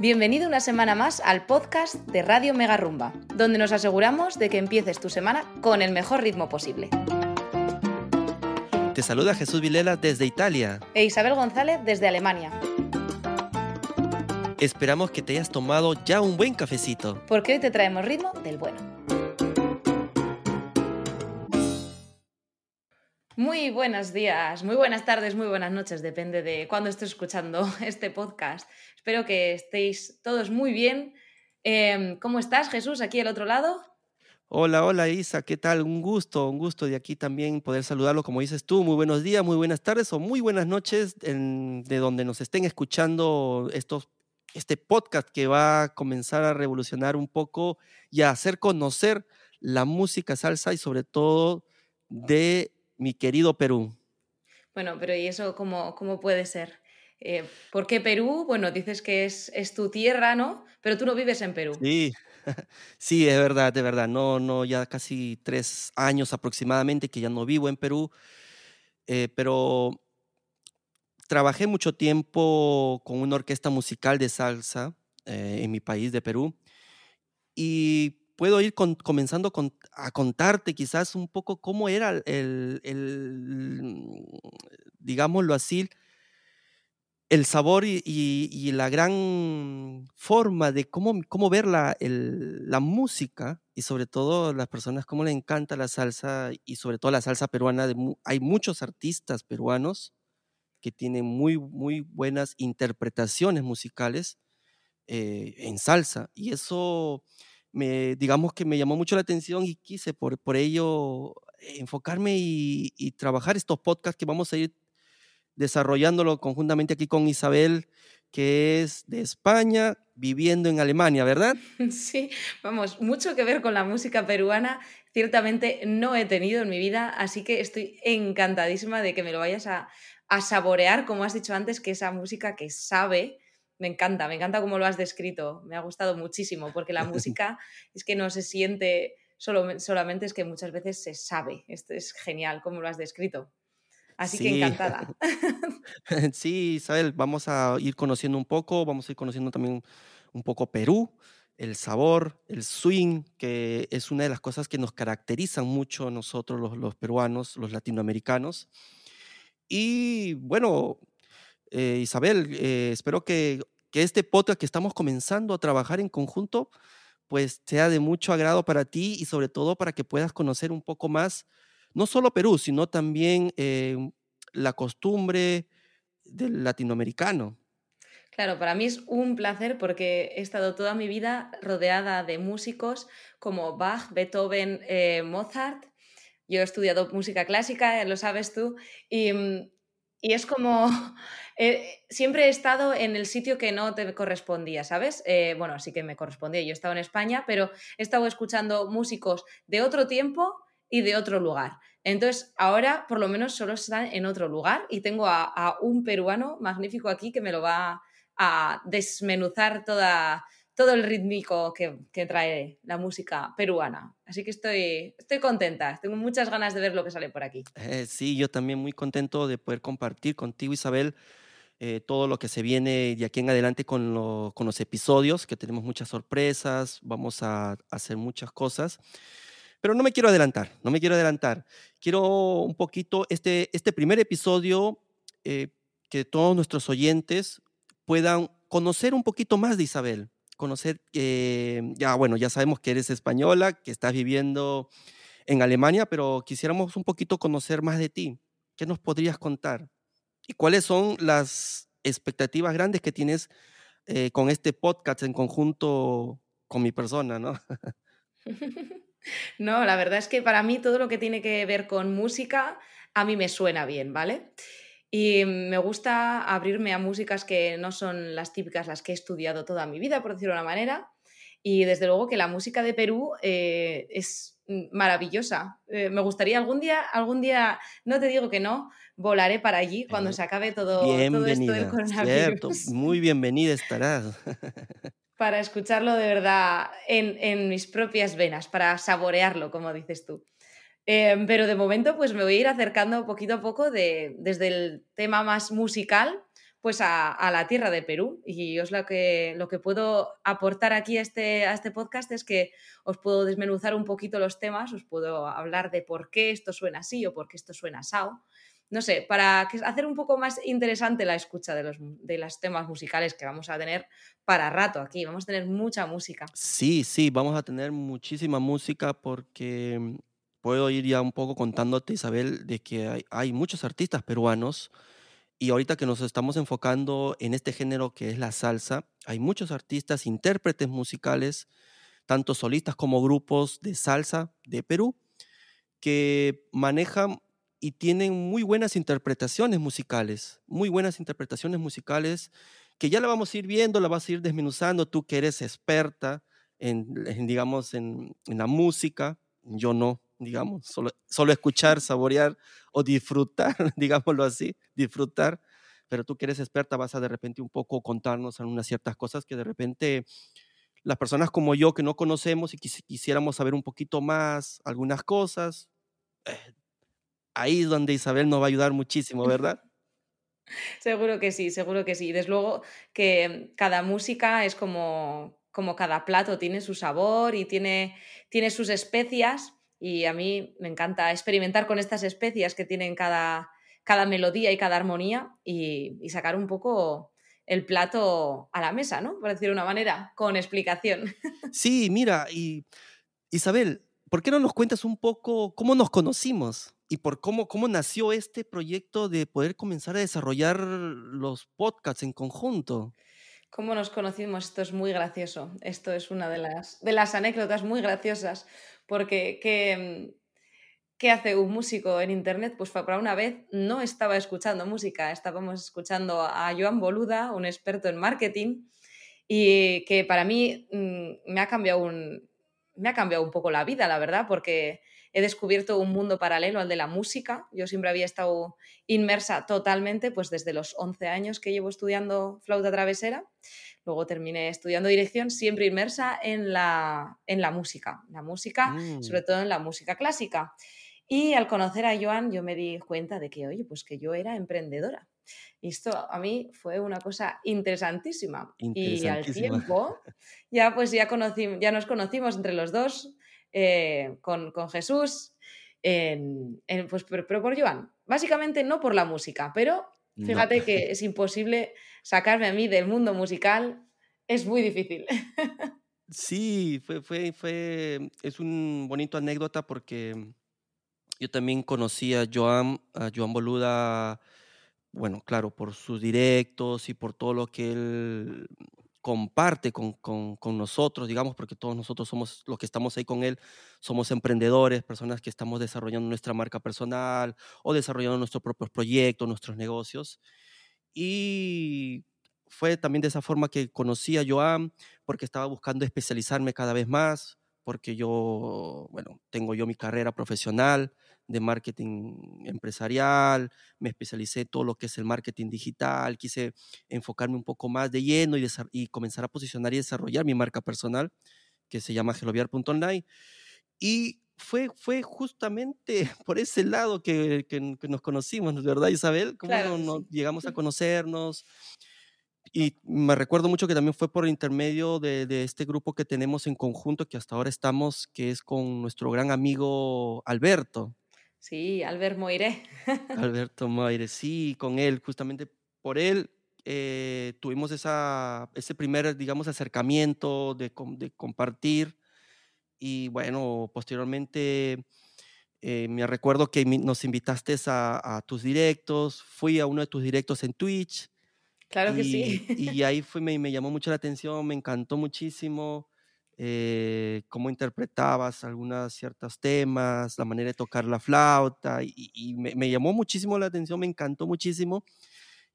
Bienvenido una semana más al podcast de Radio Mega Rumba, donde nos aseguramos de que empieces tu semana con el mejor ritmo posible. Te saluda Jesús Vilela desde Italia. E Isabel González desde Alemania. Esperamos que te hayas tomado ya un buen cafecito. Porque hoy te traemos ritmo del bueno. Muy buenos días, muy buenas tardes, muy buenas noches, depende de cuándo estés escuchando este podcast. Espero que estéis todos muy bien. Em, ¿Cómo estás, Jesús, aquí al otro lado? Hola, hola Isa, ¿qué tal? Un gusto, un gusto de aquí también poder saludarlo, como dices tú. Muy buenos días, muy buenas tardes o muy buenas noches de donde nos estén escuchando estos, este podcast que va a comenzar a revolucionar un poco y a hacer conocer la música salsa y sobre todo de mi querido Perú. Bueno, pero ¿y eso cómo, cómo puede ser? Eh, ¿Por qué Perú? Bueno, dices que es, es, tu tierra, ¿no? Pero tú no vives en Perú. Sí, sí, es verdad, de verdad. No, no, ya casi tres años aproximadamente que ya no vivo en Perú. Eh, pero trabajé mucho tiempo con una orquesta musical de salsa eh, en mi país de Perú. Y puedo ir comenzando a contarte quizás un poco cómo era el, el digámoslo así, el sabor y, la gran forma de cómo, cómo ver la, la, música y sobre todo las personas cómo le encanta la salsa y sobre todo la salsa peruana. hay muchos artistas peruanos que tienen muy, muy buenas interpretaciones musicales eh, en salsa y eso me, digamos que me llamó mucho la atención y quise por, por ello enfocarme y, trabajar estos podcasts que vamos a ir desarrollándolo conjuntamente aquí con Isabel, que es de España, viviendo en Alemania, ¿verdad? Sí, vamos, mucho que ver con la música peruana. Ciertamente no he tenido en mi vida, así que estoy encantadísima de que me lo vayas a, a saborear, como has dicho antes, que esa música que sabe, me encanta, me encanta cómo lo has descrito, me ha gustado muchísimo, porque la música es que no se siente solo, solamente, es que muchas veces se sabe. Esto es genial, como lo has descrito. Así que encantada. sí, Isabel, vamos a ir conociendo un poco, vamos a ir conociendo también un poco Perú, el sabor, el swing, que es una de las cosas que nos caracterizan mucho nosotros los, peruanos, los latinoamericanos. Y bueno, eh, Isabel, eh, espero que, este podcast que estamos comenzando a trabajar en conjunto, pues sea de mucho agrado para ti y sobre todo para que puedas conocer un poco más no solo Perú, sino también eh, la costumbre del latinoamericano. Claro, para mí es un placer porque he estado toda mi vida rodeada de músicos como Bach, Beethoven, Mozart. Yo he estudiado música clásica, lo sabes tú, y, mm, es como, eh, siempre he estado en el sitio que no te correspondía, ¿sabes? bueno, sí que me correspondía, yo estaba en España, pero he estado escuchando músicos de otro tiempo y de otro lugar. Entonces, ahora por lo menos solo están en otro lugar y tengo a, un peruano magnífico aquí que me lo va a desmenuzar toda, todo el rítmico que, trae la música peruana. Así que estoy, estoy contenta, tengo muchas ganas de ver lo que sale por aquí. Eh, sí, yo también muy contento de poder compartir contigo, Isabel, eh, todo lo que se viene de aquí en adelante con, con los episodios, que tenemos muchas sorpresas, vamos a hacer muchas cosas. Pero no me quiero adelantar, no me quiero adelantar. Quiero un poquito, este, este primer episodio, eh, que todos nuestros oyentes puedan conocer un poquito más de Isabel, conocer, que ya bueno, ya sabemos que eres española, que estás viviendo en Alemania, pero quisiéramos un poquito conocer más de ti. ¿Qué nos podrías contar? ¿Y cuáles son las expectativas grandes que tienes eh, con este podcast en conjunto con mi persona, no? No, la verdad es que para mí todo lo que tiene que ver con música a mí me suena bien, ¿vale? Y me gusta abrirme a músicas que no son las típicas, las que he estudiado toda mi vida, por decirlo de una manera. Y desde luego que la música de Perú eh, es maravillosa. Eh, me gustaría algún día, algún día, no te digo que no, volaré para allí cuando se acabe todo, todo esto del coronavirus. Muy bienvenida estarás. para escucharlo de verdad en, mis propias venas, para saborearlo, como dices tú. Em, pero de momento, pues me voy a ir acercando poquito a poco de, desde el tema más musical, pues a, la tierra de Perú. Y os lo que, lo que puedo aportar aquí a este, este podcast es que os puedo desmenuzar un poquito los temas, os puedo hablar de por qué esto suena así o por qué esto suena asado. No sé, para hacer un poco más interesante la escucha de los, de los temas musicales que vamos a tener para rato aquí. Vamos a tener mucha música. Sí, sí, vamos a tener muchísima música porque puedo ir ya un poco contándote, Isabel, de que hay, muchos artistas peruanos y ahorita que nos estamos enfocando en este género que es la salsa, hay muchos artistas, intérpretes musicales, tanto solistas como grupos de salsa de Perú, que manejan y tienen muy buenas interpretaciones musicales, muy buenas interpretaciones musicales que ya la vamos a ir viendo, la vas a ir desmenuzando, tú que eres experta en, digamos, en, la música, yo no, digamos, solo, solo escuchar, saborear o disfrutar, digámoslo así, disfrutar, pero tú que eres experta vas a de repente un poco contarnos algunas ciertas cosas que de repente las personas como yo que no conocemos y quisiéramos saber un poquito más algunas cosas, eh, ahí es donde Isabel nos va a ayudar muchísimo, ¿verdad? seguro que sí, seguro que sí. Desde luego que cada música es como, como cada plato, tiene su sabor y tiene, tiene sus especias y a mí me encanta experimentar con estas especias que tienen cada, cada melodía y cada armonía y, sacar un poco el plato a la mesa, ¿no? Por decir de una manera, con explicación. Sí, mira, y Isabel, ¿por qué no nos cuentas un poco cómo nos conocimos y por cómo, cómo nació este proyecto de poder comenzar a desarrollar los podcasts en conjunto? ¿Cómo nos conocimos? Esto es muy gracioso. Esto es una de las, de las anécdotas muy graciosas porque ¿qué, ¿qué hace un músico en Internet? Pues para una vez no estaba escuchando música, estábamos escuchando a Joan Boluda, un experto en marketing, y que para mí mm, me ha cambiado un, me ha cambiado un poco la vida, la verdad, porque he descubierto un mundo paralelo al de la música. Yo siempre había estado inmersa totalmente, pues desde los 11 años que llevo estudiando flauta travesera. Luego terminé estudiando dirección, siempre inmersa en la, en la música, la música, mm. sobre todo en la música clásica. Y al conocer a Joan, yo me di cuenta de que, oye, pues que yo era emprendedora. Y esto a mí fue una cosa interesantísima. Y al tiempo, ya pues ya, conocí, ya nos conocimos entre los dos eh, con, con, Jesús, en, pues, pero, pero, por Joan. Básicamente no por la música, pero Fíjate que es imposible sacarme a mí del mundo musical, es muy difícil. Sí, fue, fue, fue, es un bonito anécdota porque yo también conocí a Joan, a Joan Boluda, bueno, claro, por sus directos y por todo lo que él comparte con, con, con, nosotros, digamos, porque todos nosotros somos los que estamos ahí con él, somos emprendedores, personas que estamos desarrollando nuestra marca personal o desarrollando nuestros propios proyectos, nuestros negocios. Y fue también de esa forma que conocí a Joan, porque estaba buscando especializarme cada vez más, porque yo, bueno, tengo yo mi carrera profesional, de marketing empresarial, me especialicé en todo lo que es el marketing digital, quise enfocarme un poco más de lleno y, y comenzar a posicionar y desarrollar mi marca personal, que se llama geloviar.online. Y fue, fue justamente por ese lado que, que, nos conocimos, ¿verdad, Isabel? ¿Cómo llegamos a conocernos? Y me recuerdo mucho que también fue por intermedio de, de, este grupo que tenemos en conjunto, que hasta ahora estamos, que es con nuestro gran amigo Alberto. Sí, Albert Moire. Alberto Moire, sí, con él, justamente por él eh, tuvimos esa, ese primer, digamos, acercamiento de, de compartir. Y bueno, posteriormente eh, me recuerdo que nos invitaste a, a, tus directos, fui a uno de tus directos en Twitch. Claro que sí. Y ahí fue, me, me llamó mucho la atención, me encantó muchísimo. Eh, cómo interpretabas algunos ciertos temas, la manera de tocar la flauta, y, me, llamó muchísimo la atención, me encantó muchísimo,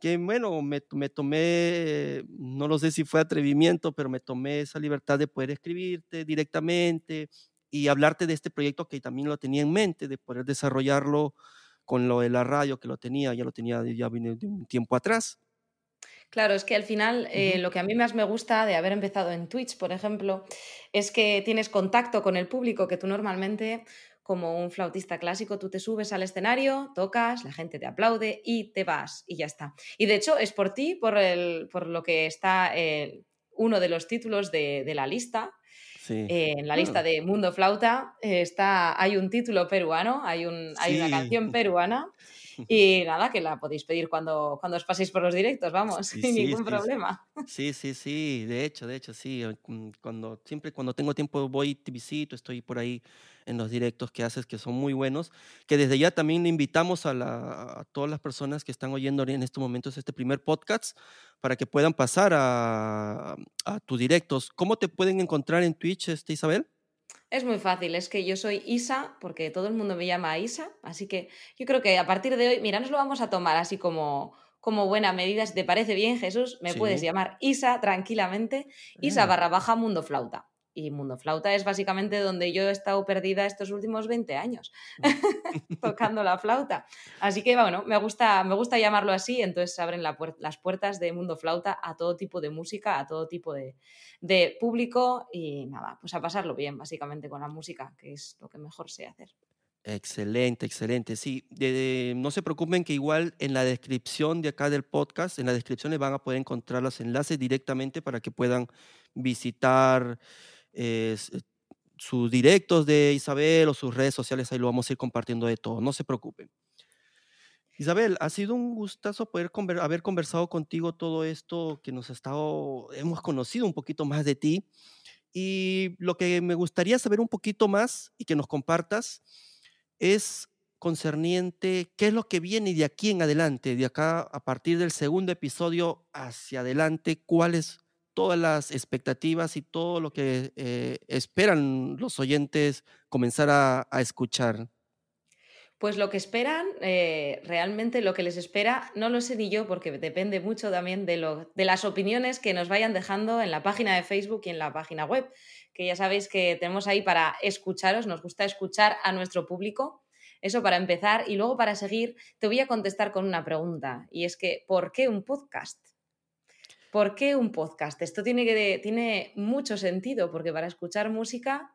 que bueno, me, me, tomé, no lo sé si fue atrevimiento, pero me tomé esa libertad de poder escribirte directamente y hablarte de este proyecto que también lo tenía en mente, de poder desarrollarlo con lo de la radio, que lo tenía, ya lo tenía ya de un tiempo atrás. Claro, es que al final eh, lo que a mí más me gusta de haber empezado en Twitch, por ejemplo, es que tienes contacto con el público que tú normalmente como un flautista clásico, tú te subes al escenario, tocas, la gente te aplaude y te vas y ya está. Y de hecho es por ti, por, el, por lo que está eh, uno de los títulos de, la lista. Eh, en la lista ah. de Mundo Flauta está, hay un título peruano, hay, un, hay una canción peruana y nada, que la podéis pedir cuando, cuando os paséis por los directos, vamos, sin ningún problema. Sí, sí, sí, de hecho, de hecho, sí. Mm, cuando, siempre cuando tengo tiempo voy, te visito, estoy por ahí en los directos que haces, que son muy buenos, que desde ya también invitamos a, la, a todas las personas que están oyendo en estos momentos este primer podcast para que puedan pasar a, a tus directos. ¿Cómo te pueden encontrar en Twitch, este, Isabel? Es muy fácil, es que yo soy Isa, porque todo el mundo me llama Isa, así que yo creo que a partir de hoy, mira, nos lo vamos a tomar así como, como buena medida. Si te parece bien, Jesús, me puedes llamar Isa tranquilamente, Isa barra baja mundo flauta. Y Mundo Flauta es básicamente donde yo he estado perdida estos últimos 20 años, tocando la flauta. Así que, bueno, me gusta, me gusta llamarlo así, entonces se abren las puertas de Mundo Flauta a todo tipo de música, a todo tipo de, público y nada, pues a pasarlo bien, básicamente, con la música, que es lo que mejor sé hacer. Excelente, excelente. Sí, no se preocupen que igual en la descripción de acá del podcast, en la descripción les van a poder encontrar los enlaces directamente para que puedan visitar eh, sus directos de Isabel o sus redes sociales, ahí lo vamos a ir compartiendo de todo, no se preocupen. Isabel, ha sido un gustazo poder haber conversado contigo todo esto que nos ha estado, hemos conocido un poquito más de ti y lo que me gustaría saber un poquito más y que nos compartas es concerniente qué es lo que viene de aquí en adelante, de acá a partir del segundo episodio hacia adelante, cuáles todas las expectativas y todo lo que eh, esperan los oyentes comenzar a, escuchar? Pues lo que esperan, eh, realmente lo que les espera, no lo sé ni yo, porque depende mucho también de, lo, de las opiniones que nos vayan dejando en la página de Facebook y en la página web, que ya sabéis que tenemos ahí para escucharos, nos gusta escuchar a nuestro público. Eso para empezar y luego para seguir, te voy a contestar con una pregunta, y es que, ¿por qué un podcast? ¿Por qué un podcast? Esto tiene, que, tiene mucho sentido, porque para escuchar música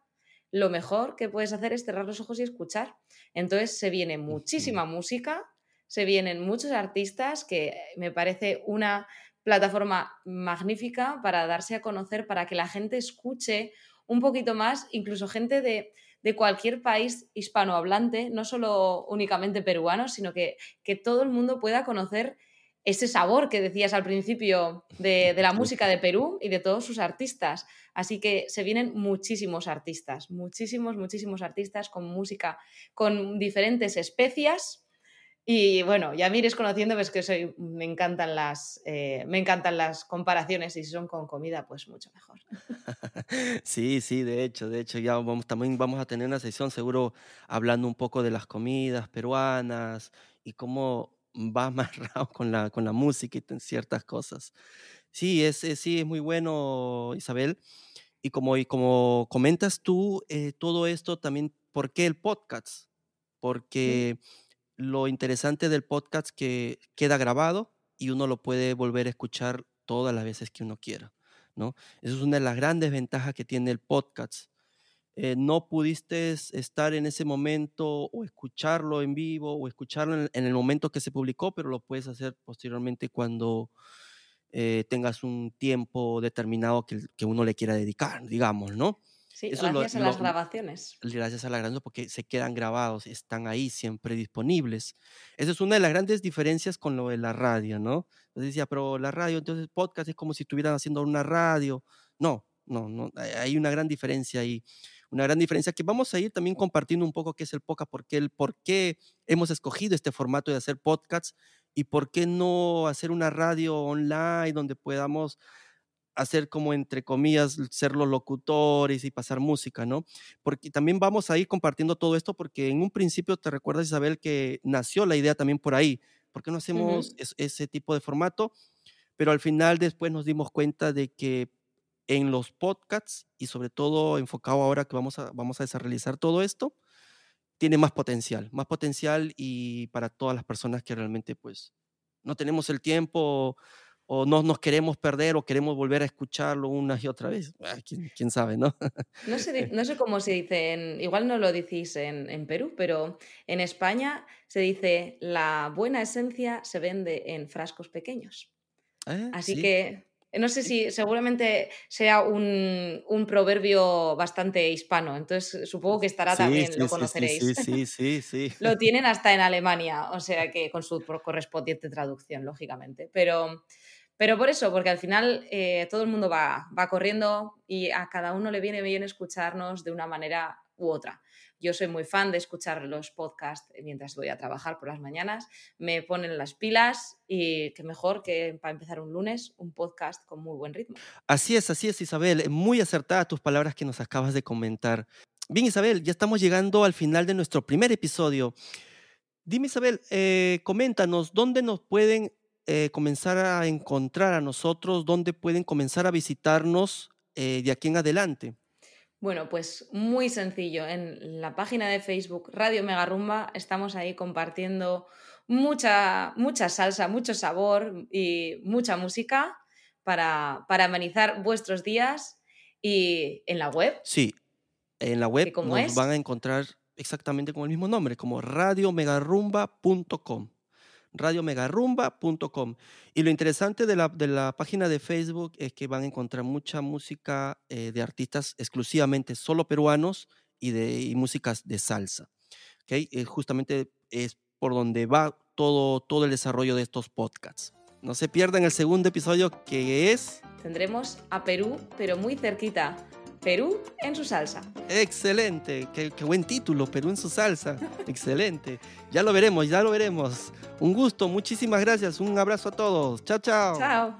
lo mejor que puedes hacer es cerrar los ojos y escuchar. Entonces se viene muchísima música, se vienen muchos artistas, que me parece una plataforma magnífica para darse a conocer, para que la gente escuche un poquito más, incluso gente de, de cualquier país hispanohablante, no solo únicamente peruanos, sino que, que todo el mundo pueda conocer ese sabor que decías al principio de, la música de Perú y de todos sus artistas. Así que se vienen muchísimos artistas, muchísimos, muchísimos artistas con música, con diferentes especias. Y bueno, ya me iréis conociendo, ves que soy, me, encantan las, eh, me encantan las comparaciones y si son con comida, pues mucho mejor. Sí, sí, de hecho, de hecho ya vamos, también vamos a tener una sesión seguro hablando un poco de las comidas peruanas y cómo va amarrado con la, con la música y ciertas cosas. Sí, es, sí, es muy bueno, Isabel. Y como, y como comentas tú, eh, todo esto también, ¿por qué el podcast? Porque lo interesante del podcast que queda grabado y uno lo puede volver a escuchar todas las veces que uno quiera, ¿no? Eso es una de las grandes ventajas que tiene el podcast. Eh, no pudiste estar en ese momento o escucharlo en vivo o escucharlo en, el momento que se publicó, pero lo puedes hacer posteriormente cuando eh, tengas un tiempo determinado que, que, uno le quiera dedicar, digamos, ¿no? Sí, gracias a las grabaciones. Gracias a las grabaciones porque se quedan grabados, están ahí siempre disponibles. Esa es una de las grandes diferencias con lo de la radio, ¿no? Entonces decía, pero la radio, entonces podcast es como si estuvieran haciendo una radio. No, no, no, hay una gran diferencia ahí una gran diferencia que vamos a ir también compartiendo un poco qué es el podcast, porque el por qué hemos escogido este formato de hacer podcasts y por qué no hacer una radio online donde podamos hacer como entre comillas ser los locutores y pasar música, ¿no? Porque también vamos a ir compartiendo todo esto porque en un principio te recuerdas Isabel que nació la idea también por ahí, ¿por qué no hacemos ese tipo de formato? Pero al final después nos dimos cuenta de que en los podcasts y sobre todo enfocado ahora que vamos a, vamos a desarrollar todo esto, tiene más potencial, más potencial y para todas las personas que realmente pues no tenemos el tiempo o no nos queremos perder o queremos volver a escucharlo una y otra vez. Ah, ¿Quién, sabe, no? No sé, no sé cómo se dice, en, igual no lo decís en, en, Perú, pero en España se dice la buena esencia se vende en frascos pequeños. Ah, Así que no sé si seguramente sea un, un, proverbio bastante hispano, entonces supongo que estará también, lo conoceréis. Sí, sí, sí, lo tienen hasta en Alemania, o sea que con su correspondiente traducción, lógicamente. Pero, pero por eso, porque al final eh, todo el mundo va, va corriendo y a cada uno le viene bien escucharnos de una manera u otra. Yo soy muy fan de escuchar los podcasts mientras voy a trabajar por las mañanas. Me ponen las pilas y qué mejor que para empezar un lunes un podcast con muy buen ritmo. Así es, así es, Isabel. Muy acertada tus palabras que nos acabas de comentar. Bien, Isabel, ya estamos llegando al final de nuestro primer episodio. Dime, Isabel, eh, coméntanos, ¿dónde nos pueden eh, comenzar a encontrar a nosotros? ¿Dónde pueden comenzar a visitarnos eh, de aquí en adelante? Bueno, pues muy sencillo. En la página de Facebook Radio Megarumba estamos ahí compartiendo mucha, mucha salsa, mucho sabor y mucha música para, para amenizar vuestros días. Y en la web. Sí, en la web nos van a encontrar exactamente con el mismo nombre, como radiomegarumba.com radiomegarumba.com. Y lo interesante de la, de la, página de Facebook es que van a encontrar mucha música eh, de artistas exclusivamente solo peruanos y, de, y músicas de salsa. ¿okay? Eh, justamente es por donde va todo, todo el desarrollo de estos podcasts. No se pierdan el segundo episodio que es... Tendremos a Perú, pero muy cerquita Perú en su salsa. Excelente, qué, buen título, Perú en su salsa. Excelente. Ya lo veremos, ya lo veremos. Un gusto, muchísimas gracias. Un abrazo a todos. Chao, chao. Chao.